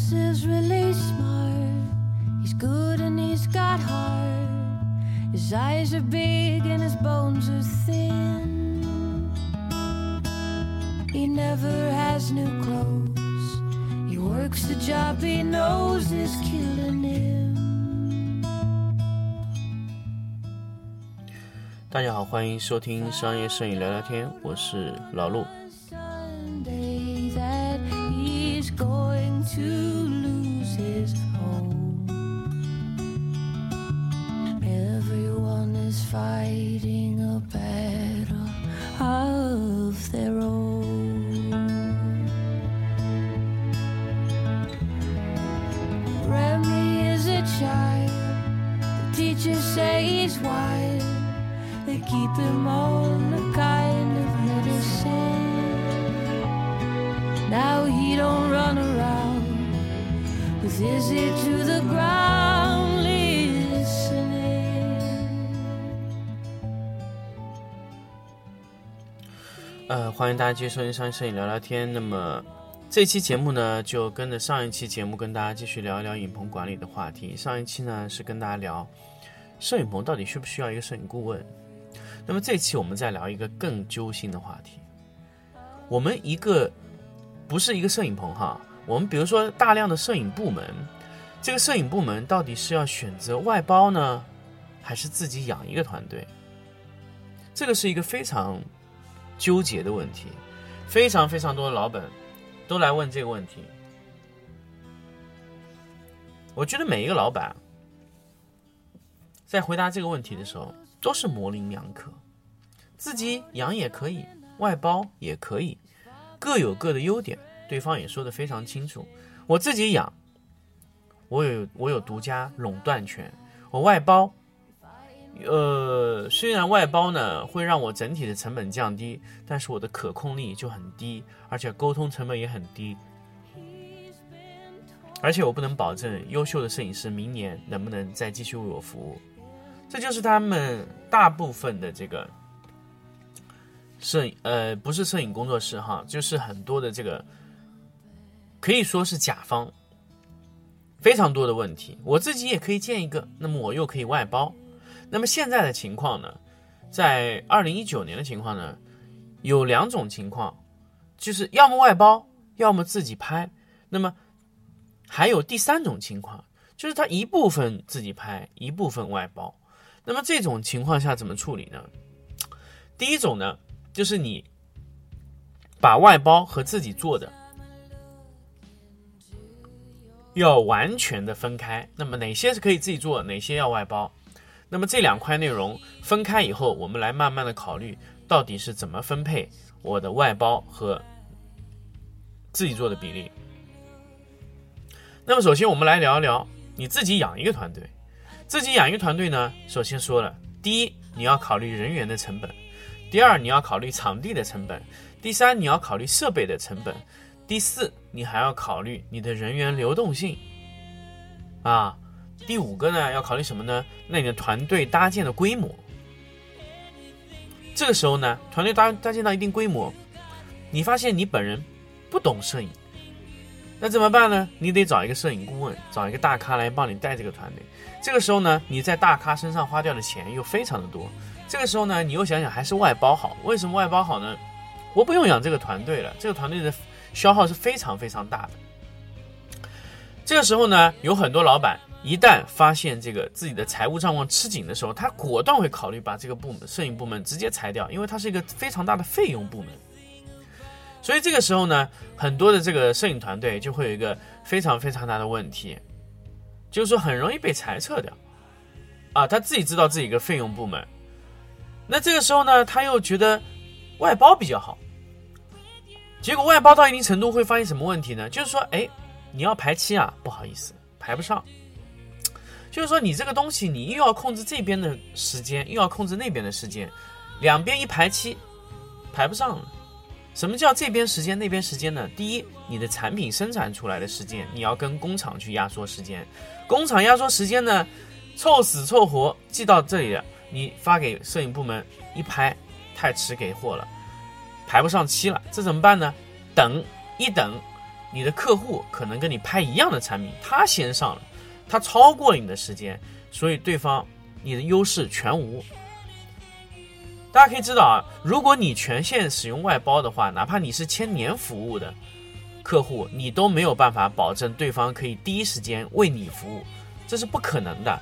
knows is really smart. He's good and he's got heart. His eyes are big and his bones are thin. He never has new clothes. He works the job he knows is killing him. 大家好，欢迎收听商业摄影聊聊天，我是老陆。 Teachers say he's wild. They keep him on a kind of medicine. Now he don't run around with his ear to the ground listening. 呃，欢迎大家继续收听商业摄影聊聊天。那么这期节目呢，就跟着上一期节目跟大家继续聊一聊影棚管理的话题。上一期呢是跟大家聊摄影棚到底需不需要一个摄影顾问。那么这期我们再聊一个更揪心的话题。我们一个不是一个摄影棚哈，我们比如说大量的摄影部门，这个摄影部门到底是要选择外包呢，还是自己养一个团队？这个是一个非常纠结的问题，非常非常多的老板都来问这个问题。我觉得每一个老板在回答这个问题的时候，都是模棱两可，自己养也可以，外包也可以，各有各的优点。对方也说得非常清楚，我自己养，我有我有独家垄断权，我外包。呃，虽然外包呢会让我整体的成本降低，但是我的可控力就很低，而且沟通成本也很低，而且我不能保证优秀的摄影师明年能不能再继续为我服务。这就是他们大部分的这个摄影，呃，不是摄影工作室哈，就是很多的这个可以说是甲方非常多的问题。我自己也可以建一个，那么我又可以外包。那么现在的情况呢，在二零一九年的情况呢，有两种情况，就是要么外包，要么自己拍。那么还有第三种情况，就是他一部分自己拍，一部分外包。那么这种情况下怎么处理呢？第一种呢，就是你把外包和自己做的要完全的分开。那么哪些是可以自己做，哪些要外包？那么这两块内容分开以后，我们来慢慢的考虑到底是怎么分配我的外包和自己做的比例。那么首先我们来聊一聊你自己养一个团队。自己养鱼团队呢，首先说了，第一你要考虑人员的成本，第二你要考虑场地的成本，第三你要考虑设备的成本，第四你还要考虑你的人员流动性啊。第五个呢，要考虑什么呢？那你的团队搭建的规模。这个时候呢，团队搭搭建到一定规模，你发现你本人不懂摄影，那怎么办呢？你得找一个摄影顾问，找一个大咖来帮你带这个团队。这个时候呢，你在大咖身上花掉的钱又非常的多。这个时候呢，你又想想还是外包好。为什么外包好呢？我不用养这个团队了，这个团队的消耗是非常非常大的。这个时候呢，有很多老板。一旦发现这个自己的财务状况吃紧的时候，他果断会考虑把这个部门摄影部门直接裁掉，因为它是一个非常大的费用部门。所以这个时候呢，很多的这个摄影团队就会有一个非常非常大的问题，就是说很容易被裁撤掉。啊，他自己知道自己一个费用部门，那这个时候呢，他又觉得外包比较好，结果外包到一定程度会发现什么问题呢？就是说，哎，你要排期啊，不好意思，排不上。就是说，你这个东西，你又要控制这边的时间，又要控制那边的时间，两边一排期，排不上了。什么叫这边时间那边时间呢？第一，你的产品生产出来的时间，你要跟工厂去压缩时间，工厂压缩时间呢，凑死凑活寄到这里了，你发给摄影部门一拍，太迟给货了，排不上期了，这怎么办呢？等一等，你的客户可能跟你拍一样的产品，他先上了，他超过了你的时间，所以对方你的优势全无。大家可以知道啊，如果你全线使用外包的话，哪怕你是签年服务的客户，你都没有办法保证对方可以第一时间为你服务，这是不可能的。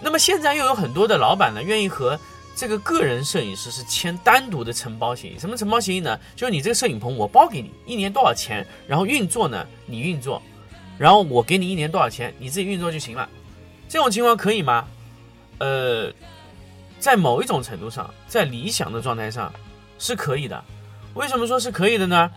那么现在又有很多的老板呢，愿意和这个个人摄影师是签单独的承包协议。什么承包协议呢？就是你这个摄影棚我包给你，一年多少钱，然后运作呢你运作，然后我给你一年多少钱，你自己运作就行了。这种情况可以吗？呃。在某一种程度上，在理想的状态上，是可以的。为什么说是可以的呢？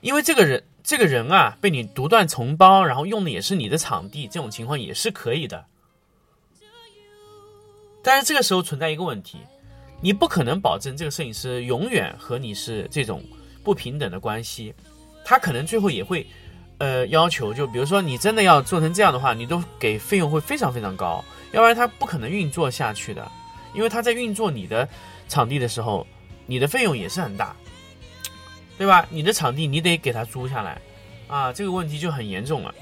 因为这个人，这个人啊，被你独断承包，然后用的也是你的场地，这种情况也是可以的。但是这个时候存在一个问题，你不可能保证这个摄影师永远和你是这种不平等的关系，他可能最后也会，呃，要求就比如说你真的要做成这样的话，你都给费用会非常非常高。要不然他不可能运作下去的，因为他在运作你的场地的时候，你的费用也是很大，对吧？你的场地你得给他租下来，啊，这个问题就很严重了。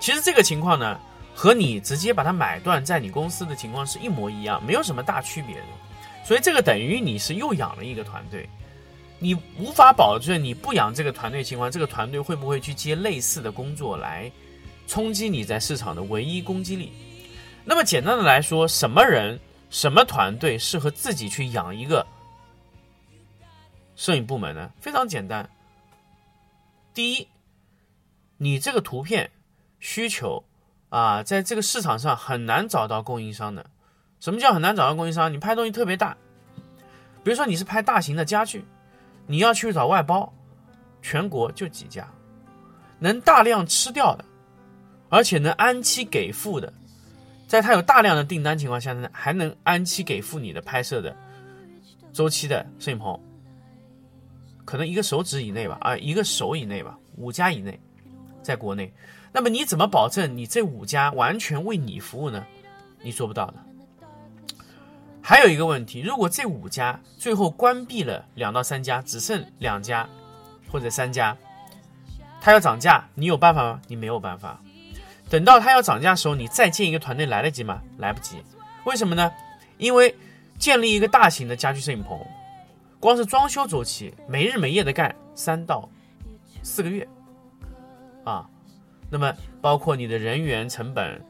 其实这个情况呢，和你直接把它买断在你公司的情况是一模一样，没有什么大区别的。所以这个等于你是又养了一个团队，你无法保证你不养这个团队情况，这个团队会不会去接类似的工作来冲击你在市场的唯一攻击力？那么简单的来说，什么人、什么团队适合自己去养一个摄影部门呢？非常简单。第一，你这个图片需求啊，在这个市场上很难找到供应商的。什么叫很难找到供应商？你拍东西特别大，比如说你是拍大型的家具，你要去找外包，全国就几家，能大量吃掉的，而且能按期给付的。在他有大量的订单情况下呢，还能按期给付你的拍摄的周期的摄影棚，可能一个手指以内吧，啊，一个手以内吧，五家以内，在国内，那么你怎么保证你这五家完全为你服务呢？你做不到的。还有一个问题，如果这五家最后关闭了两到三家，只剩两家或者三家，他要涨价，你有办法吗？你没有办法。等到他要涨价的时候，你再建一个团队来得及吗？来不及。为什么呢？因为建立一个大型的家居摄影棚，光是装修周期，没日没夜的干三到四个月，啊，那么包括你的人员成本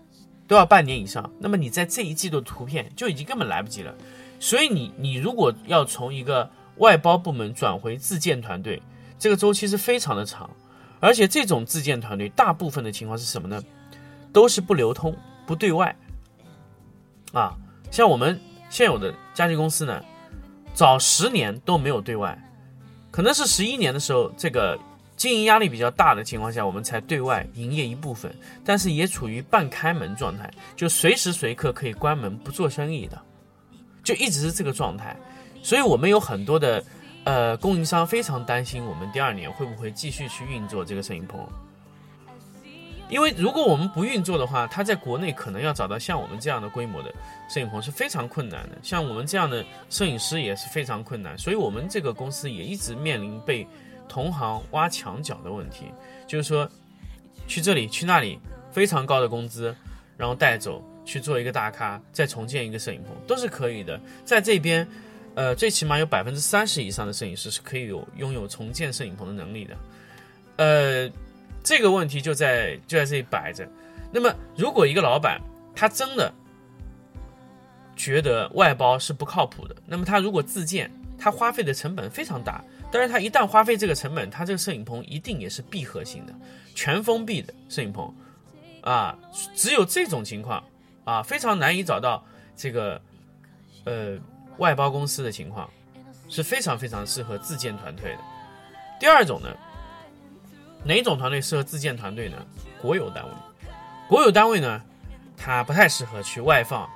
都要半年以上。那么你在这一季度图片就已经根本来不及了。所以你你如果要从一个外包部门转回自建团队，这个周期是非常的长，而且这种自建团队大部分的情况是什么呢？都是不流通、不对外，啊，像我们现有的家具公司呢，早十年都没有对外，可能是十一年的时候，这个经营压力比较大的情况下，我们才对外营业一部分，但是也处于半开门状态，就随时随刻可以关门不做生意的，就一直是这个状态，所以我们有很多的呃供应商非常担心我们第二年会不会继续去运作这个摄影棚。因为如果我们不运作的话，他在国内可能要找到像我们这样的规模的摄影棚是非常困难的，像我们这样的摄影师也是非常困难，所以我们这个公司也一直面临被同行挖墙脚的问题，就是说去这里去那里非常高的工资，然后带走去做一个大咖，再重建一个摄影棚都是可以的，在这边，呃，最起码有百分之三十以上的摄影师是可以有拥有重建摄影棚的能力的，呃。这个问题就在就在这里摆着。那么，如果一个老板他真的觉得外包是不靠谱的，那么他如果自建，他花费的成本非常大。但是它一旦花费这个成本，它这个摄影棚一定也是闭合型的、全封闭的摄影棚啊。只有这种情况啊，非常难以找到这个呃外包公司的情况，是非常非常适合自建团队的。第二种呢？哪种团队适合自建团队呢？国有单位，国有单位呢，它不太适合去外放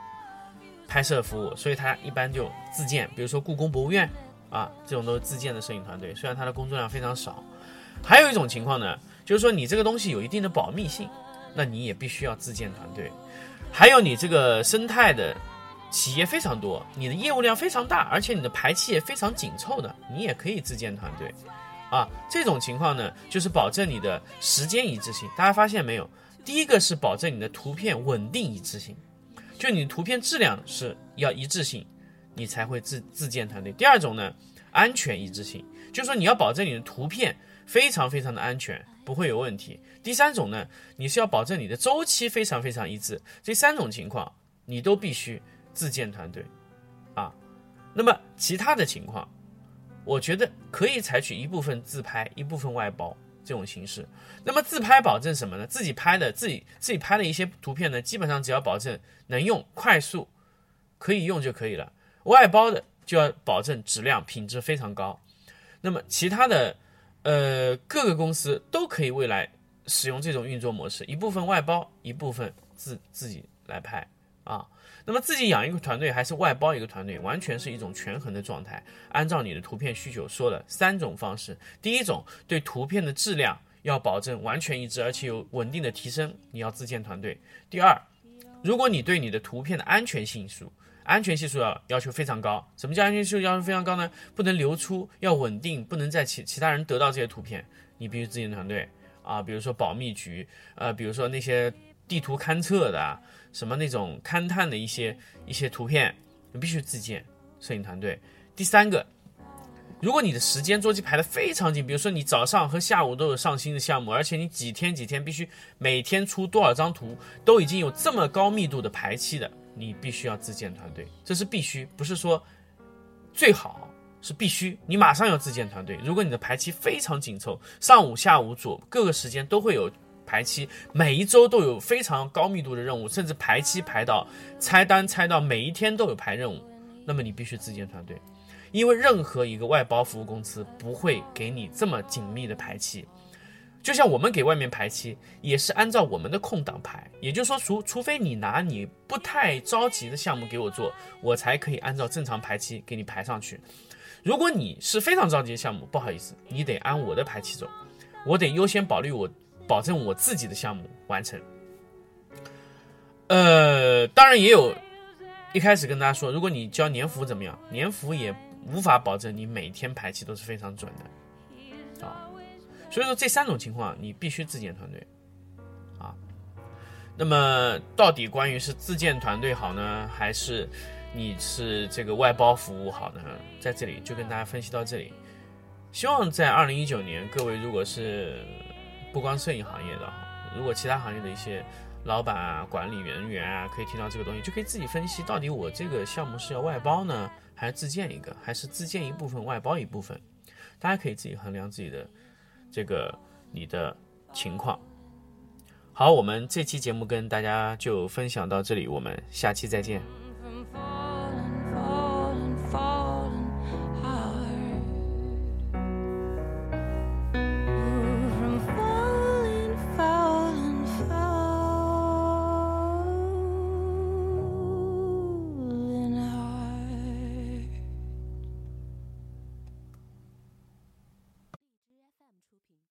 拍摄服务，所以它一般就自建。比如说故宫博物院啊，这种都是自建的摄影团队，虽然它的工作量非常少。还有一种情况呢，就是说你这个东西有一定的保密性，那你也必须要自建团队。还有你这个生态的企业非常多，你的业务量非常大，而且你的排期也非常紧凑的，你也可以自建团队。啊，这种情况呢，就是保证你的时间一致性。大家发现没有？第一个是保证你的图片稳定一致性，就你图片质量是要一致性，你才会自自建团队。第二种呢，安全一致性，就是说你要保证你的图片非常非常的安全，不会有问题。第三种呢，你是要保证你的周期非常非常一致。这三种情况你都必须自建团队，啊，那么其他的情况，我觉得可以采取一部分自拍，一部分外包。这种形式，那么自拍保证什么呢？自己拍的自己自己拍的一些图片呢，基本上只要保证能用、快速，可以用就可以了。外包的就要保证质量、品质非常高。那么其他的，呃，各个公司都可以未来使用这种运作模式，一部分外包，一部分自自己来拍啊。那么自己养一个团队还是外包一个团队，完全是一种权衡的状态。按照你的图片需求说了三种方式：第一种，对图片的质量要保证完全一致，而且有稳定的提升，你要自建团队；第二，如果你对你的图片的安全性数、安全系数要要求非常高，什么叫安全系数要求非常高呢？不能流出，要稳定，不能在其其他人得到这些图片，你必须自建团队啊。比如说保密局，呃，比如说那些地图勘测的。什么那种勘探的一些一些图片，你必须自建摄影团队。第三个，如果你的时间周期排的非常紧，比如说你早上和下午都有上新的项目，而且你几天几天必须每天出多少张图，都已经有这么高密度的排期的，你必须要自建团队，这是必须，不是说最好，是必须。你马上要自建团队。如果你的排期非常紧凑，上午、下午、左各个时间都会有。排期每一周都有非常高密度的任务，甚至排期排到拆单拆到每一天都有排任务，那么你必须自建团队，因为任何一个外包服务公司不会给你这么紧密的排期，就像我们给外面排期也是按照我们的空档排，也就是说除除非你拿你不太着急的项目给我做，我才可以按照正常排期给你排上去。如果你是非常着急的项目，不好意思，你得按我的排期走，我得优先保虑我。保证我自己的项目完成。呃，当然也有，一开始跟大家说，如果你交年服怎么样？年服也无法保证你每天排期都是非常准的啊。所以说这三种情况你必须自建团队啊。那么到底关于是自建团队好呢，还是你是这个外包服务好呢？在这里就跟大家分析到这里。希望在二零一九年，各位如果是不光摄影行业的，如果其他行业的一些老板啊、管理人员啊，可以听到这个东西，就可以自己分析，到底我这个项目是要外包呢，还是自建一个，还是自建一部分，外包一部分？大家可以自己衡量自己的这个你的情况。好，我们这期节目跟大家就分享到这里，我们下期再见。